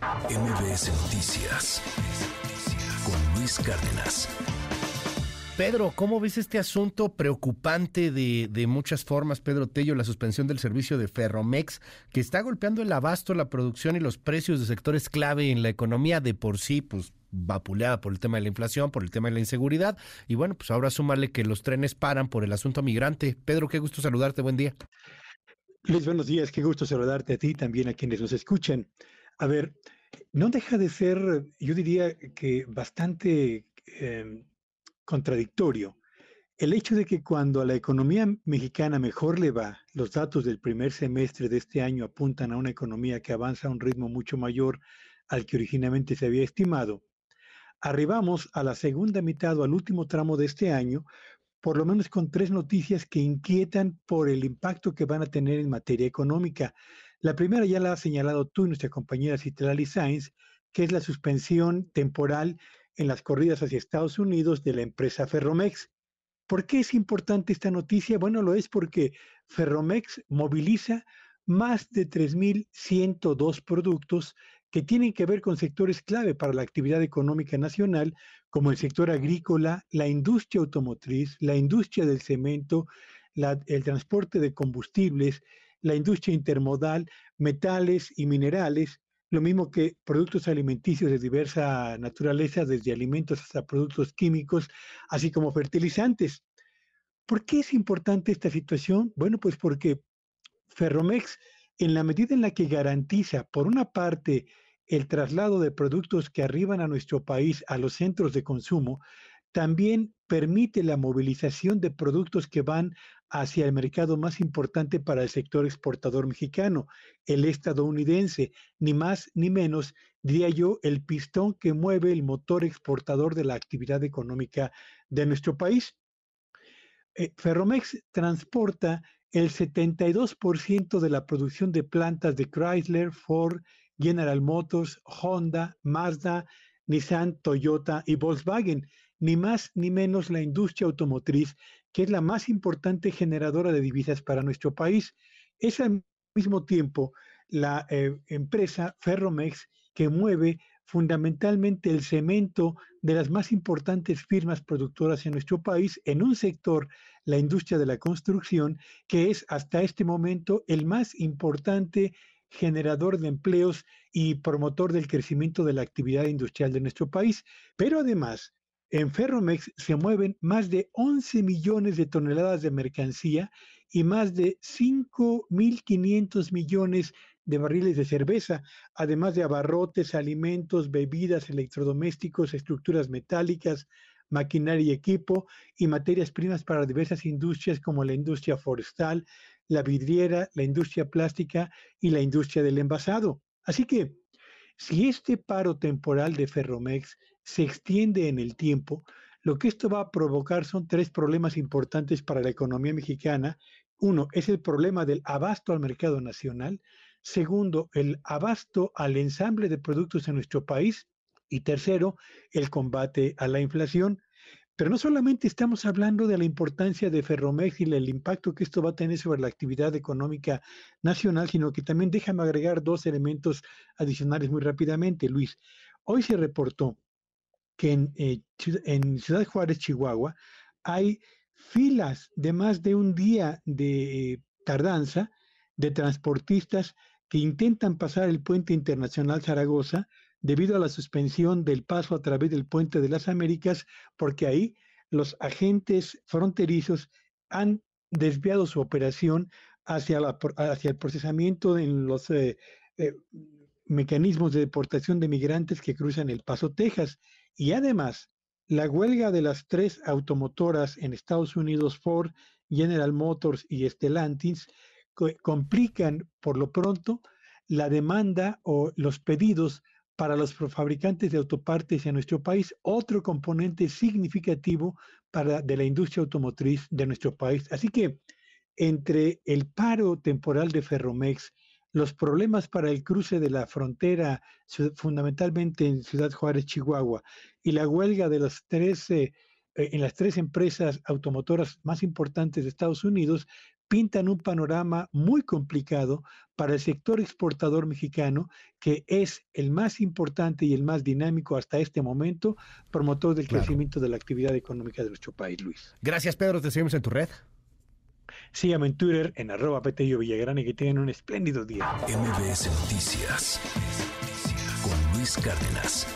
MBS Noticias con Luis Cárdenas. Pedro, ¿cómo ves este asunto preocupante de, de, muchas formas, Pedro Tello, la suspensión del servicio de Ferromex, que está golpeando el abasto, la producción y los precios de sectores clave en la economía de por sí, pues vapuleada por el tema de la inflación, por el tema de la inseguridad, y bueno, pues ahora súmale que los trenes paran por el asunto migrante. Pedro, qué gusto saludarte, buen día. Luis, buenos días, qué gusto saludarte a ti también a quienes nos escuchan. A ver, no deja de ser, yo diría que bastante eh, contradictorio el hecho de que cuando a la economía mexicana mejor le va, los datos del primer semestre de este año apuntan a una economía que avanza a un ritmo mucho mayor al que originalmente se había estimado, arribamos a la segunda mitad o al último tramo de este año, por lo menos con tres noticias que inquietan por el impacto que van a tener en materia económica. La primera ya la ha señalado tú y nuestra compañera Citlali Sainz, que es la suspensión temporal en las corridas hacia Estados Unidos de la empresa Ferromex. ¿Por qué es importante esta noticia? Bueno, lo es porque Ferromex moviliza más de 3.102 productos que tienen que ver con sectores clave para la actividad económica nacional, como el sector agrícola, la industria automotriz, la industria del cemento, el transporte de combustibles, la industria intermodal, metales y minerales, lo mismo que productos alimenticios de diversa naturaleza, desde alimentos hasta productos químicos, así como fertilizantes. ¿Por qué es importante esta situación? Bueno, pues porque Ferromex, en la medida en la que garantiza, por una parte, el traslado de productos que arriban a nuestro país a los centros de consumo, también permite la movilización de productos que van hacia el mercado más importante para el sector exportador mexicano, el estadounidense, ni más ni menos, diría yo, el pistón que mueve el motor exportador de la actividad económica de nuestro país. Eh, Ferromex transporta el 72% de la producción de plantas de Chrysler, Ford, General Motors, Honda, Mazda, Nissan, Toyota y Volkswagen, ni más ni menos la industria automotriz, que es la más importante generadora de divisas para nuestro país. Es al mismo tiempo la eh, empresa Ferromex que mueve fundamentalmente el cemento de las más importantes firmas productoras en nuestro país en un sector, la industria de la construcción, que es hasta este momento el más importante generador de empleos y promotor del crecimiento de la actividad industrial de nuestro país. Pero además, en Ferromex se mueven más de 11 millones de toneladas de mercancía y más de 5.500 millones de barriles de cerveza, además de abarrotes, alimentos, bebidas, electrodomésticos, estructuras metálicas, maquinaria y equipo y materias primas para diversas industrias como la industria forestal, la vidriera, la industria plástica y la industria del envasado. Así que, si este paro temporal de Ferromex se extiende en el tiempo, lo que esto va a provocar son tres problemas importantes para la economía mexicana. Uno es el problema del abasto al mercado nacional. Segundo, el abasto al ensamble de productos en nuestro país. Y tercero, el combate a la inflación. Pero no solamente estamos hablando de la importancia de Ferromex y el impacto que esto va a tener sobre la actividad económica nacional, sino que también déjame agregar dos elementos adicionales muy rápidamente, Luis. Hoy se reportó que en, eh, en Ciudad Juárez, Chihuahua, hay filas de más de un día de tardanza de transportistas que intentan pasar el puente internacional Zaragoza debido a la suspensión del paso a través del puente de las Américas, porque ahí los agentes fronterizos han desviado su operación hacia, la, hacia el procesamiento en los eh, eh, mecanismos de deportación de migrantes que cruzan el Paso, Texas. Y además, la huelga de las tres automotoras en Estados Unidos, Ford, General Motors y Stellantis, complican por lo pronto la demanda o los pedidos para los fabricantes de autopartes en nuestro país, otro componente significativo para, de la industria automotriz de nuestro país. Así que entre el paro temporal de Ferromex, los problemas para el cruce de la frontera, fundamentalmente en Ciudad Juárez, Chihuahua, y la huelga de las tres, eh, en las tres empresas automotoras más importantes de Estados Unidos, pintan un panorama muy complicado para el sector exportador mexicano, que es el más importante y el más dinámico hasta este momento, promotor del crecimiento de la actividad económica de nuestro país, Luis. Gracias, Pedro. Te seguimos en tu red. Síganme en Twitter en arroba Petello Villagrán y que tengan un espléndido día. MBS Noticias con Luis Cárdenas.